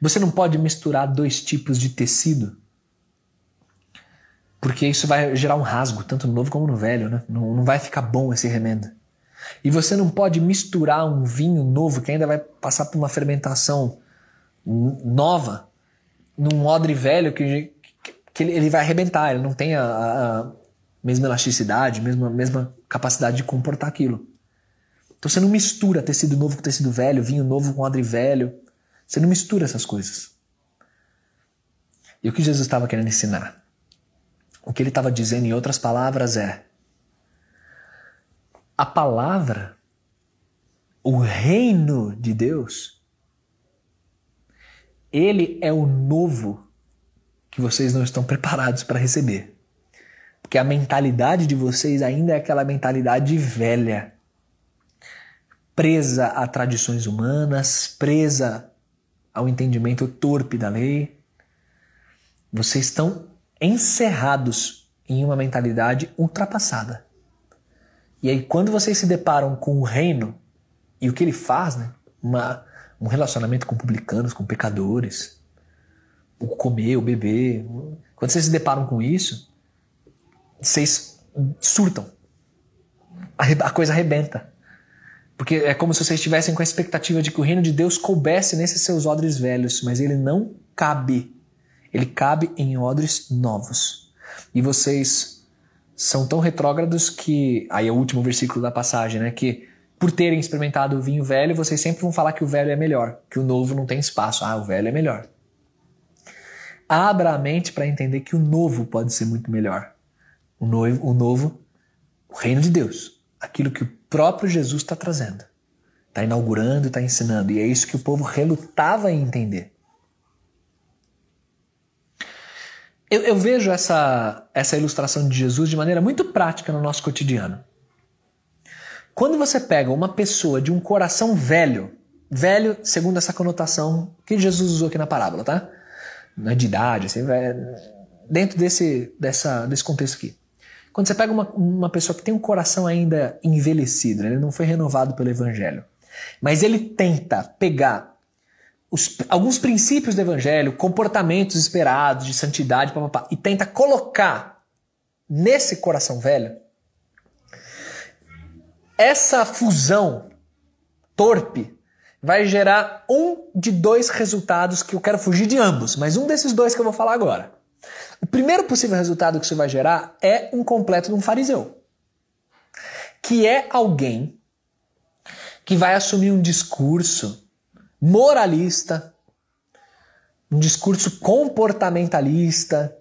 Speaker 2: Você não pode misturar dois tipos de tecido, porque isso vai gerar um rasgo, tanto no novo como no velho, né? Não, não vai ficar bom esse remendo. E você não pode misturar um vinho novo que ainda vai passar por uma fermentação nova num odre velho que, que ele vai arrebentar, ele não tem a, a mesma elasticidade, mesma, mesma capacidade de comportar aquilo. Então você não mistura tecido novo com tecido velho, vinho novo com odre velho. Você não mistura essas coisas. E o que Jesus estava querendo ensinar? O que ele estava dizendo, em outras palavras, é: a palavra, o reino de Deus, ele é o novo que vocês não estão preparados para receber. Porque a mentalidade de vocês ainda é aquela mentalidade velha, presa a tradições humanas, presa ao entendimento torpe da lei. Vocês estão encerrados em uma mentalidade ultrapassada. E aí, quando vocês se deparam com o reino e o que ele faz, né? Uma, um relacionamento com publicanos, com pecadores, o comer, o beber. Quando vocês se deparam com isso, vocês surtam. A, a coisa arrebenta. Porque é como se vocês estivessem com a expectativa de que o reino de Deus coubesse nesses seus odres velhos, mas ele não cabe. Ele cabe em odres novos. E vocês são tão retrógrados que. Aí é o último versículo da passagem, né? Que por terem experimentado o vinho velho, vocês sempre vão falar que o velho é melhor, que o novo não tem espaço. Ah, o velho é melhor. Abra a mente para entender que o novo pode ser muito melhor. O novo, o novo, o reino de Deus, aquilo que o próprio Jesus está trazendo, está inaugurando, está ensinando, e é isso que o povo relutava em entender. Eu, eu, vejo essa, essa ilustração de Jesus de maneira muito prática no nosso cotidiano. Quando você pega uma pessoa de um coração velho, velho segundo essa conotação que Jesus usou aqui na parábola, tá? Não é de idade, assim, é dentro desse, dessa, desse contexto aqui. Quando você pega uma, uma pessoa que tem um coração ainda envelhecido, né? ele não foi renovado pelo evangelho, mas ele tenta pegar os, alguns princípios do evangelho, comportamentos esperados de santidade, e tenta colocar nesse coração velho essa fusão torpe vai gerar um de dois resultados que eu quero fugir de ambos, mas um desses dois que eu vou falar agora. O primeiro possível resultado que isso vai gerar é um completo de um fariseu, que é alguém que vai assumir um discurso moralista, um discurso comportamentalista,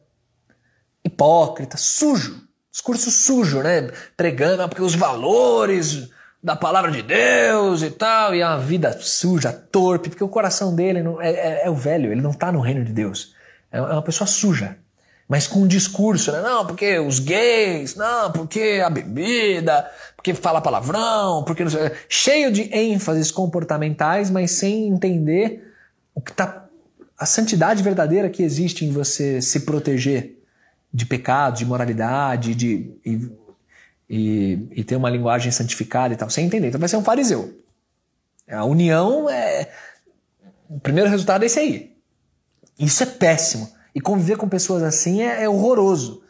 Speaker 2: hipócrita, sujo. Discurso sujo, né? Pregando ah, porque os valores da palavra de Deus e tal, e a vida suja, torpe, porque o coração dele não, é, é, é, o velho, ele não está no reino de Deus. É, é uma pessoa suja. Mas com um discurso, né? Não, porque os gays, não, porque a bebida, porque fala palavrão, porque não sei, cheio de ênfases comportamentais, mas sem entender o que tá a santidade verdadeira que existe em você se proteger de pecado, de moralidade, de e, e, e, ter uma linguagem santificada e tal, sem entender. Então vai ser um fariseu. A união é o primeiro resultado é esse aí. Isso é péssimo. E conviver com pessoas assim é, é horroroso.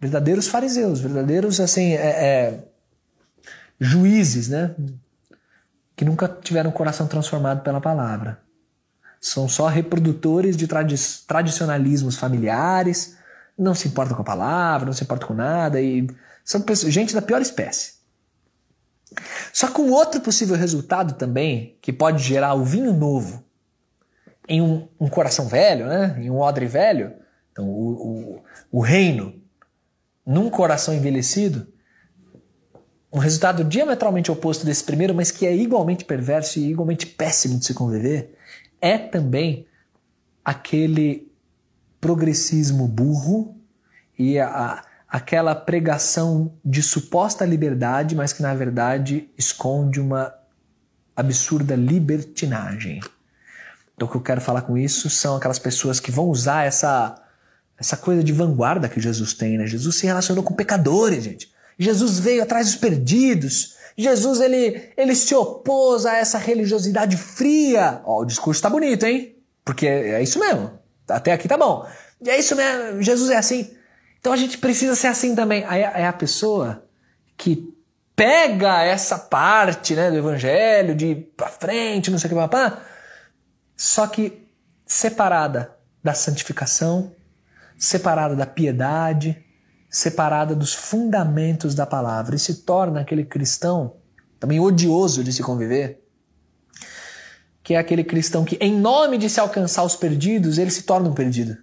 Speaker 2: Verdadeiros fariseus, verdadeiros assim, é, é juízes, né? Que nunca tiveram o coração transformado pela palavra. São só reprodutores de tradi tradicionalismos familiares, não se importam com a palavra, não se importam com nada, e são pessoas, gente da pior espécie. Só que um outro possível resultado também, que pode gerar o vinho novo em um, um coração velho, né? em um odre velho, então o, o, o reino num coração envelhecido, um resultado diametralmente oposto desse primeiro, mas que é igualmente perverso e igualmente péssimo de se conviver, é também aquele progressismo burro e a, a, aquela pregação de suposta liberdade, mas que na verdade esconde uma absurda libertinagem. Então o que eu quero falar com isso são aquelas pessoas que vão usar essa essa coisa de vanguarda que Jesus tem, né? Jesus se relacionou com pecadores, gente. Jesus veio atrás dos perdidos. Jesus ele, ele se opôs a essa religiosidade fria. Ó, o discurso está bonito, hein? Porque é, isso mesmo. Até aqui tá bom. E é isso mesmo. Jesus é assim. Então a gente precisa ser assim também. É a pessoa que pega essa parte né, do evangelho de pra frente, não sei o que, papá, só que separada da santificação, separada da piedade, separada dos fundamentos da palavra e se torna aquele cristão também odioso de se conviver, que é aquele cristão que, em nome de se alcançar os perdidos, ele se torna um perdido.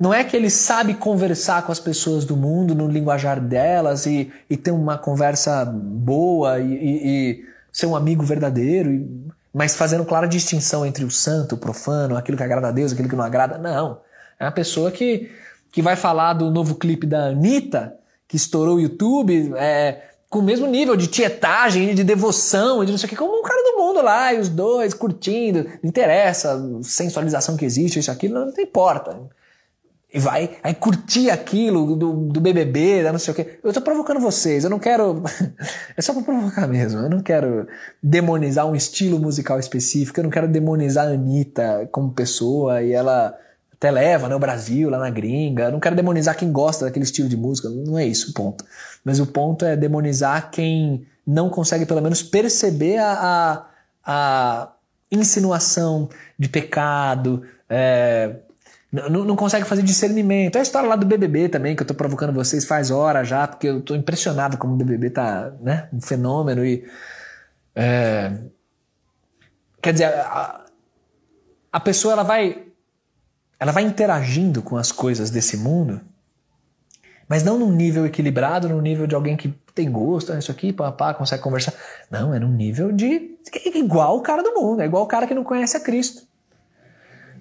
Speaker 2: Não é que ele sabe conversar com as pessoas do mundo no linguajar delas e, e ter uma conversa boa e, e, e ser um amigo verdadeiro, mas fazendo clara distinção entre o santo, o profano, aquilo que agrada a Deus, aquilo que não agrada. Não. É uma pessoa que que vai falar do novo clipe da Anitta, que estourou o YouTube, é, com o mesmo nível de tietagem, de devoção, de não sei o que, como um cara do mundo lá, e os dois curtindo, não interessa sensualização que existe, isso, aquilo, não, não importa. E vai, vai curtir aquilo do, do BBB, da não sei o que. Eu tô provocando vocês, eu não quero. é só pra provocar mesmo. Eu não quero demonizar um estilo musical específico, eu não quero demonizar a Anitta como pessoa e ela até leva, né, o Brasil lá na gringa. não quero demonizar quem gosta daquele estilo de música, não é isso o ponto. Mas o ponto é demonizar quem não consegue pelo menos perceber a, a, a insinuação de pecado, é, não, não consegue fazer discernimento. É a história lá do BBB também, que eu tô provocando vocês faz hora já, porque eu tô impressionado como o BBB tá, né, um fenômeno e... É, quer dizer, a, a pessoa ela vai ela vai interagindo com as coisas desse mundo, mas não num nível equilibrado, num nível de alguém que tem gosto, ah, isso aqui, papá, consegue conversar. Não, é num nível de igual o cara do mundo, é igual o cara que não conhece a Cristo.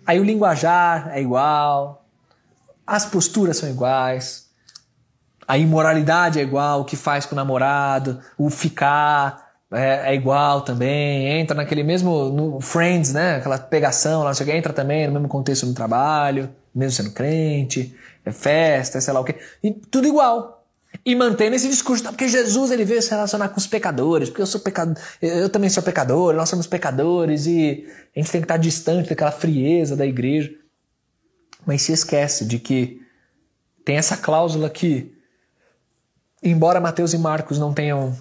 Speaker 2: Aí o linguajar é igual, as posturas são iguais, a imoralidade é igual, o que faz com o namorado, o ficar é, é igual também, entra naquele mesmo no Friends, né? Aquela pegação lá, não entra também no mesmo contexto no trabalho, mesmo sendo crente, é festa, sei lá o quê, e tudo igual. E mantendo esse discurso, não, porque Jesus ele veio se relacionar com os pecadores, porque eu sou pecador, eu também sou pecador, nós somos pecadores e a gente tem que estar distante daquela frieza da igreja. Mas se esquece de que tem essa cláusula que, embora Mateus e Marcos não tenham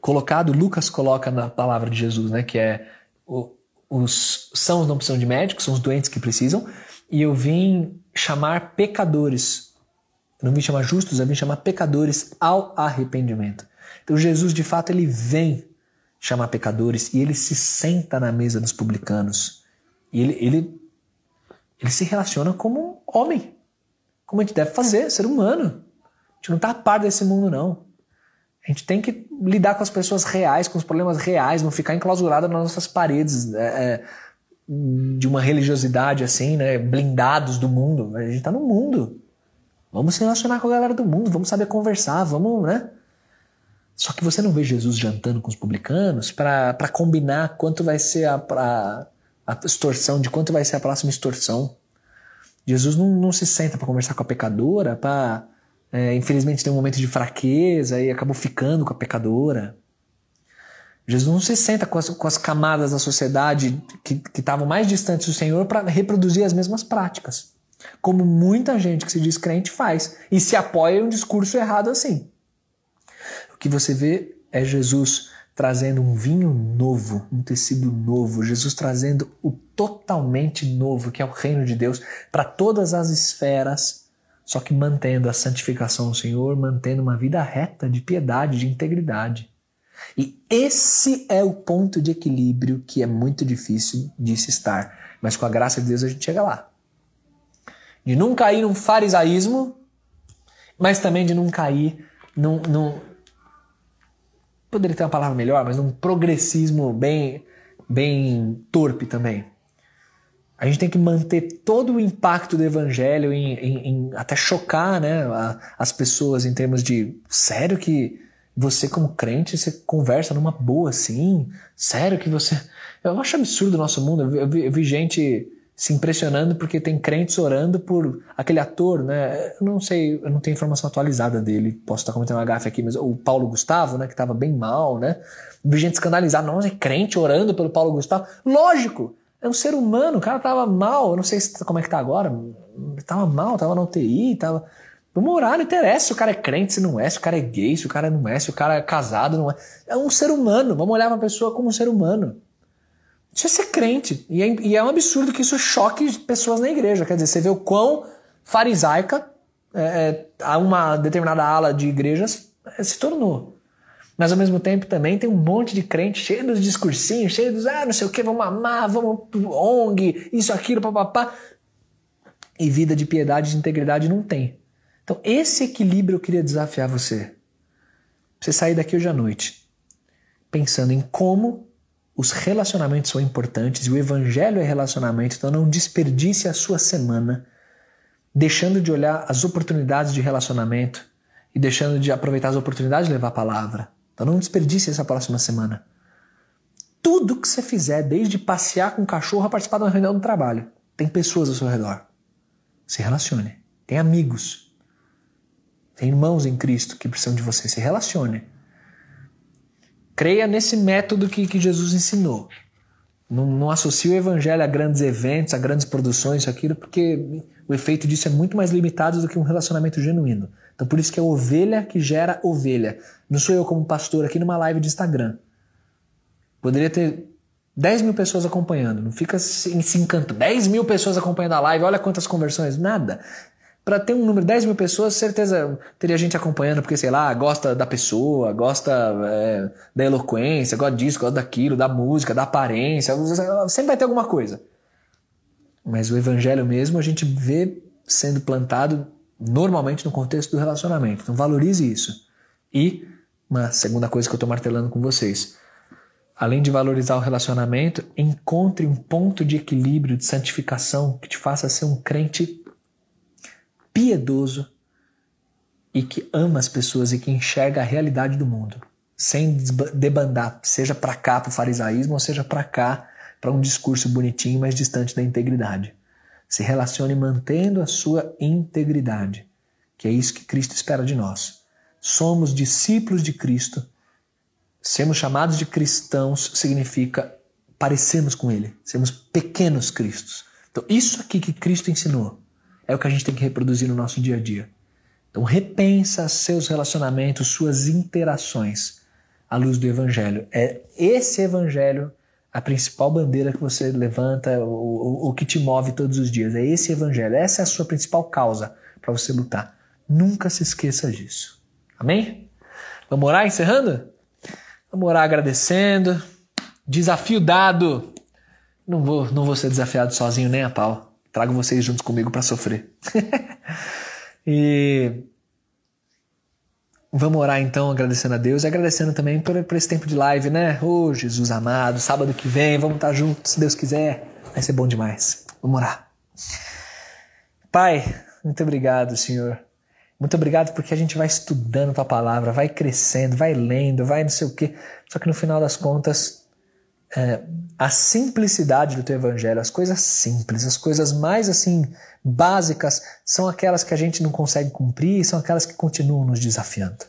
Speaker 2: colocado, Lucas coloca na palavra de Jesus, né, que é os sãos não precisam de médicos, são os doentes que precisam, e eu vim chamar pecadores eu não vim chamar justos, eu vim chamar pecadores ao arrependimento. Então Jesus, de fato, ele vem chamar pecadores e ele se senta na mesa dos publicanos. E ele, ele, ele se relaciona como um homem, como a gente deve fazer, ser humano. A gente não está a par desse mundo, não. A gente tem que lidar com as pessoas reais, com os problemas reais, não ficar enclausurado nas nossas paredes é, é, de uma religiosidade assim, né, blindados do mundo. A gente está no mundo. Vamos se relacionar com a galera do mundo, vamos saber conversar, vamos, né? Só que você não vê Jesus jantando com os publicanos para combinar quanto vai ser a, a, a, extorsão, de quanto vai ser a próxima extorsão. Jesus não, não se senta para conversar com a pecadora, para. É, infelizmente tem um momento de fraqueza e acabou ficando com a pecadora. Jesus não se senta com as, com as camadas da sociedade que estavam mais distantes do Senhor para reproduzir as mesmas práticas como muita gente que se diz crente faz e se apoia em um discurso errado assim. O que você vê é Jesus trazendo um vinho novo, um tecido novo, Jesus trazendo o totalmente novo, que é o reino de Deus, para todas as esferas, só que mantendo a santificação do Senhor, mantendo uma vida reta, de piedade, de integridade. E esse é o ponto de equilíbrio que é muito difícil de se estar, mas com a graça de Deus a gente chega lá de não cair num farisaísmo, mas também de não cair num, num poderia ter uma palavra melhor, mas num progressismo bem, bem torpe também. A gente tem que manter todo o impacto do evangelho em, em, em até chocar né, a, as pessoas em termos de sério que você como crente você conversa numa boa assim, sério que você eu acho absurdo o nosso mundo. Eu vi, eu vi, gente se impressionando porque tem crentes orando por aquele ator, né? Eu não sei, eu não tenho informação atualizada dele, posso estar comentando uma gafe aqui, mas o Paulo Gustavo, né, que estava bem mal, né? Vi gente escandalizada, não, é crente orando pelo Paulo Gustavo. Lógico, é um ser humano, o cara tava mal, eu não sei como é que tá agora, tava mal, tava na UTI, tava... Vamos orar, não interessa se o cara é crente, se não é, se o cara é gay, se o cara não é, se o cara é casado, não é. É um ser humano, vamos olhar pra pessoa como um ser humano. Isso é ser crente. E é, e é um absurdo que isso choque pessoas na igreja. Quer dizer, você vê o quão farisaica é, é, uma determinada ala de igrejas é, se tornou. Mas ao mesmo tempo também tem um monte de crente cheio dos discursinhos, cheio dos, ah, não sei o que, vamos amar, vamos ONG, isso, aquilo, papapá. E vida de piedade e de integridade não tem. Então, esse equilíbrio eu queria desafiar você. Você sair daqui hoje à noite pensando em como os relacionamentos são importantes e o evangelho é relacionamento, então não desperdice a sua semana deixando de olhar as oportunidades de relacionamento e deixando de aproveitar as oportunidades de levar a palavra. Então não desperdice essa próxima semana. Tudo que você fizer, desde passear com o cachorro a participar de uma reunião do trabalho, tem pessoas ao seu redor. Se relacione. Tem amigos. Tem irmãos em Cristo que precisam de você. Se relacione. Creia nesse método que, que Jesus ensinou. Não, não associe o evangelho a grandes eventos, a grandes produções, isso, aquilo, porque o efeito disso é muito mais limitado do que um relacionamento genuíno. Então por isso que é ovelha que gera ovelha. Não sou eu como pastor aqui numa live de Instagram. Poderia ter 10 mil pessoas acompanhando. Não fica se, se encantando. 10 mil pessoas acompanhando a live, olha quantas conversões. Nada. Para ter um número de 10 mil pessoas, certeza teria gente acompanhando, porque, sei lá, gosta da pessoa, gosta é, da eloquência, gosta disso, gosta daquilo, da música, da aparência. Sempre vai ter alguma coisa. Mas o evangelho mesmo a gente vê sendo plantado normalmente no contexto do relacionamento. Então valorize isso. E uma segunda coisa que eu estou martelando com vocês além de valorizar o relacionamento, encontre um ponto de equilíbrio, de santificação que te faça ser um crente piedoso e que ama as pessoas e que enxerga a realidade do mundo, sem debandar, seja para cá para o farisaísmo ou seja para cá para um discurso bonitinho, mas distante da integridade. Se relacione mantendo a sua integridade, que é isso que Cristo espera de nós. Somos discípulos de Cristo Sermos chamados de cristãos significa parecermos com Ele, sermos pequenos cristos. Então, isso aqui que Cristo ensinou é o que a gente tem que reproduzir no nosso dia a dia. Então, repensa seus relacionamentos, suas interações à luz do Evangelho. É esse Evangelho a principal bandeira que você levanta, o, o, o que te move todos os dias. É esse Evangelho. Essa é a sua principal causa para você lutar. Nunca se esqueça disso. Amém? Vamos orar encerrando? Vamos orar agradecendo. Desafio dado. Não vou, não vou ser desafiado sozinho nem a pau. Trago vocês juntos comigo para sofrer. e vamos orar então, agradecendo a Deus e agradecendo também por, por esse tempo de live, né? Ô oh, Jesus amado, sábado que vem, vamos estar juntos, se Deus quiser. Vai ser bom demais. Vamos orar. Pai, muito obrigado, Senhor muito obrigado porque a gente vai estudando tua palavra, vai crescendo, vai lendo, vai não sei o quê. Só que no final das contas, é, a simplicidade do teu evangelho, as coisas simples, as coisas mais assim básicas, são aquelas que a gente não consegue cumprir, são aquelas que continuam nos desafiando.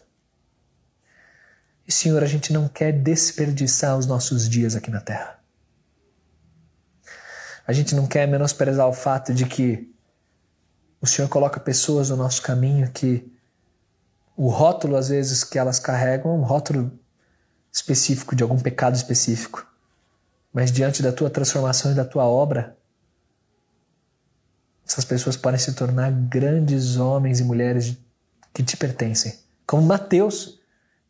Speaker 2: E Senhor, a gente não quer desperdiçar os nossos dias aqui na terra. A gente não quer menosprezar o fato de que o Senhor coloca pessoas no nosso caminho que o rótulo, às vezes, que elas carregam é um rótulo específico, de algum pecado específico. Mas diante da tua transformação e da tua obra, essas pessoas podem se tornar grandes homens e mulheres que te pertencem. Como Mateus,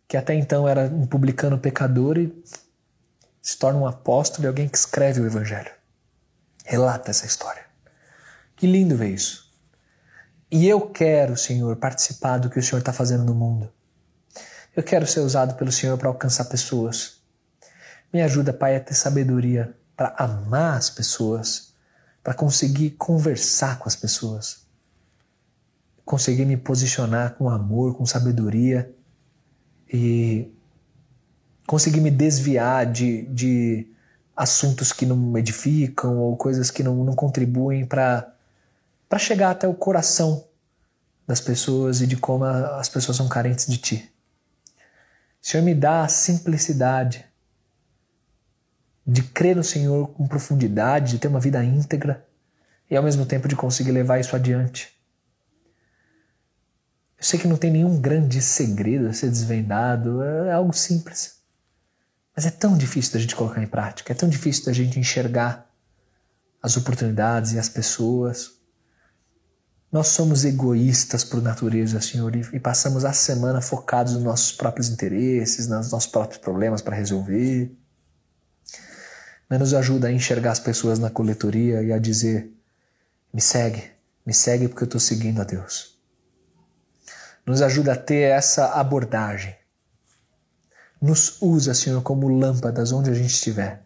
Speaker 2: que até então era um publicano pecador e se torna um apóstolo e alguém que escreve o Evangelho. Relata essa história. Que lindo ver isso. E eu quero, Senhor, participar do que o Senhor está fazendo no mundo. Eu quero ser usado pelo Senhor para alcançar pessoas. Me ajuda, Pai, a ter sabedoria para amar as pessoas, para conseguir conversar com as pessoas, conseguir me posicionar com amor, com sabedoria e conseguir me desviar de, de assuntos que não me edificam ou coisas que não, não contribuem para chegar até o coração das pessoas e de como as pessoas são carentes de ti. Senhor, me dá a simplicidade de crer no Senhor com profundidade, de ter uma vida íntegra e ao mesmo tempo de conseguir levar isso adiante. Eu sei que não tem nenhum grande segredo a ser desvendado, é algo simples. Mas é tão difícil da gente colocar em prática, é tão difícil da gente enxergar as oportunidades e as pessoas. Nós somos egoístas por natureza, Senhor, e passamos a semana focados nos nossos próprios interesses, nos nossos próprios problemas para resolver. Mas nos ajuda a enxergar as pessoas na coletoria e a dizer: me segue, me segue porque eu estou seguindo a Deus. Nos ajuda a ter essa abordagem. Nos usa, Senhor, como lâmpadas onde a gente estiver.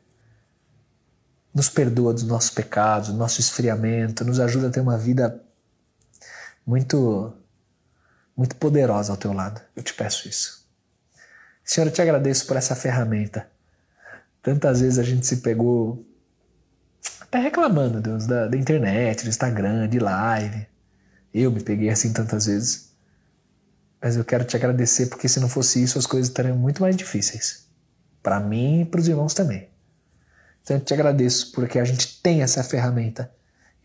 Speaker 2: Nos perdoa dos nossos pecados, do nosso esfriamento, nos ajuda a ter uma vida muito muito poderosa ao teu lado. Eu te peço isso. Senhor, eu te agradeço por essa ferramenta. Tantas vezes a gente se pegou até reclamando, Deus, da, da internet, do Instagram, de live. Eu me peguei assim tantas vezes. Mas eu quero te agradecer porque se não fosse isso, as coisas estariam muito mais difíceis. Para mim e para os irmãos também. Então eu te agradeço porque a gente tem essa ferramenta.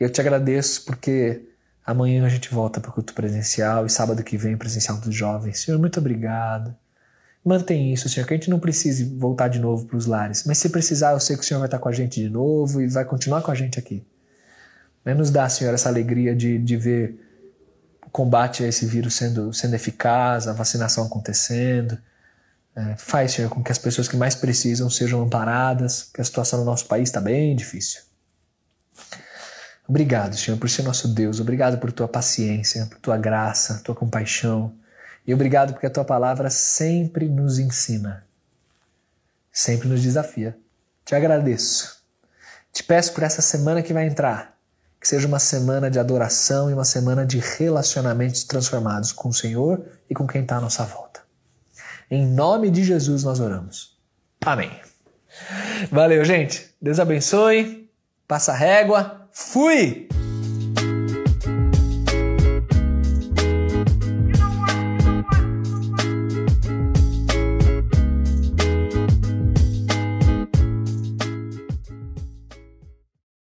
Speaker 2: Eu te agradeço porque Amanhã a gente volta para o culto presencial e sábado que vem presencial dos jovens. Senhor, muito obrigado. Mantém isso, Senhor, que a gente não precise voltar de novo para os lares. Mas se precisar, eu sei que o Senhor vai estar com a gente de novo e vai continuar com a gente aqui. Nos dá, Senhor, essa alegria de, de ver o combate a esse vírus sendo, sendo eficaz, a vacinação acontecendo. É, faz, Senhor, com que as pessoas que mais precisam sejam amparadas, que a situação no nosso país está bem difícil. Obrigado, Senhor, por ser nosso Deus. Obrigado por tua paciência, por tua graça, tua compaixão. E obrigado porque a tua palavra sempre nos ensina, sempre nos desafia. Te agradeço. Te peço por essa semana que vai entrar, que seja uma semana de adoração e uma semana de relacionamentos transformados com o Senhor e com quem está à nossa volta. Em nome de Jesus nós oramos. Amém. Valeu, gente. Deus abençoe. Passa a régua. Fui!